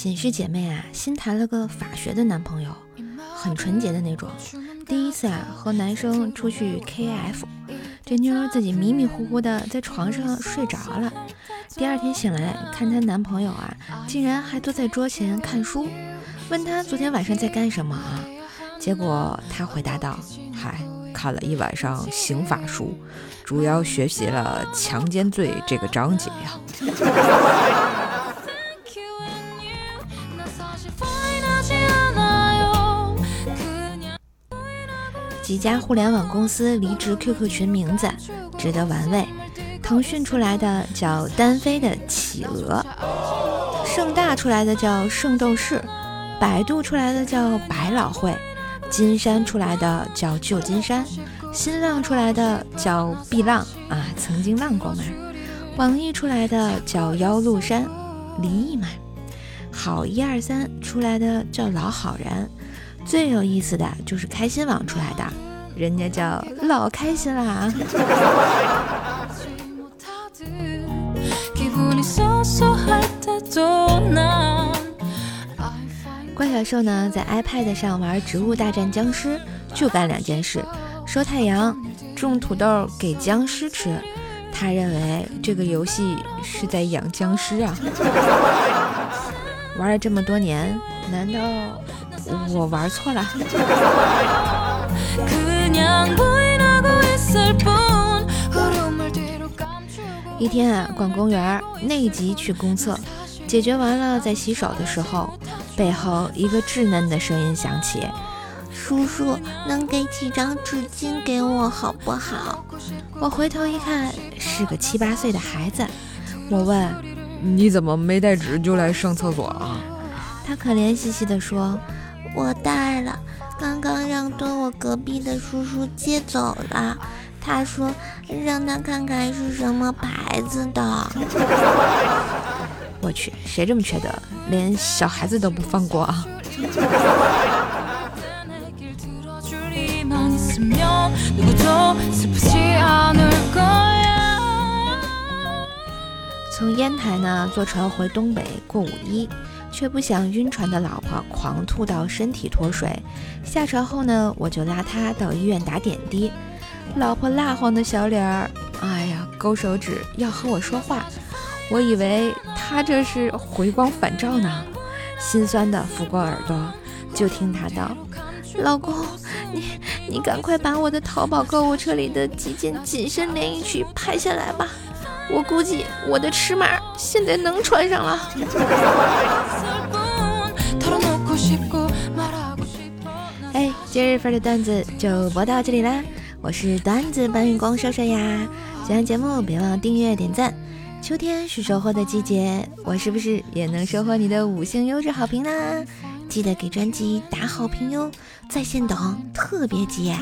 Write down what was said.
寝室姐妹啊，新谈了个法学的男朋友，很纯洁的那种。第一次啊，和男生出去 KF，这妞自己迷迷糊糊的在床上睡着了。第二天醒来，看她男朋友啊，竟然还坐在桌前看书，问他昨天晚上在干什么啊？结果他回答道：“嗨，看了一晚上刑法书，主要学习了强奸罪这个章节呀。”几家互联网公司离职 QQ 群名字值得玩味。腾讯出来的叫单飞的企鹅，盛大出来的叫圣斗士，百度出来的叫百老汇，金山出来的叫旧金山，新浪出来的叫碧浪啊，曾经浪过嘛。网易出来的叫妖路山，离异嘛。好一二三出来的叫老好人。最有意思的就是开心网出来的，人家叫老开心啦。怪小兽呢，在 iPad 上玩《植物大战僵尸》，就干两件事：收太阳、种土豆给僵尸吃。他认为这个游戏是在养僵尸啊。玩了这么多年，难道？我玩错了。一天啊，逛公园，内急去公厕，解决完了，在洗手的时候，背后一个稚嫩的声音响起：“叔叔，能给几张纸巾给我好不好？”我回头一看，是个七八岁的孩子。我问：“你怎么没带纸就来上厕所啊？”他可怜兮兮地说。我带了，刚刚让蹲我隔壁的叔叔接走了。他说让他看看是什么牌子的。我去，谁这么缺德，连小孩子都不放过啊！从烟台呢坐船回东北过五一。却不想晕船的老婆狂吐到身体脱水，下船后呢，我就拉她到医院打点滴。老婆蜡黄的小脸儿，哎呀，勾手指要和我说话，我以为她这是回光返照呢，心酸的抚过耳朵，就听她道：“老公，你你赶快把我的淘宝购物车里的几件紧身连衣裙拍下来吧。”我估计我的尺码现在能穿上了。哎，今日份的段子就播到这里啦！我是段子搬运工瘦瘦呀，喜欢节目别忘订阅点赞。秋天是收获的季节，我是不是也能收获你的五星优质好评呢？记得给专辑打好评哟，在线等，特别急。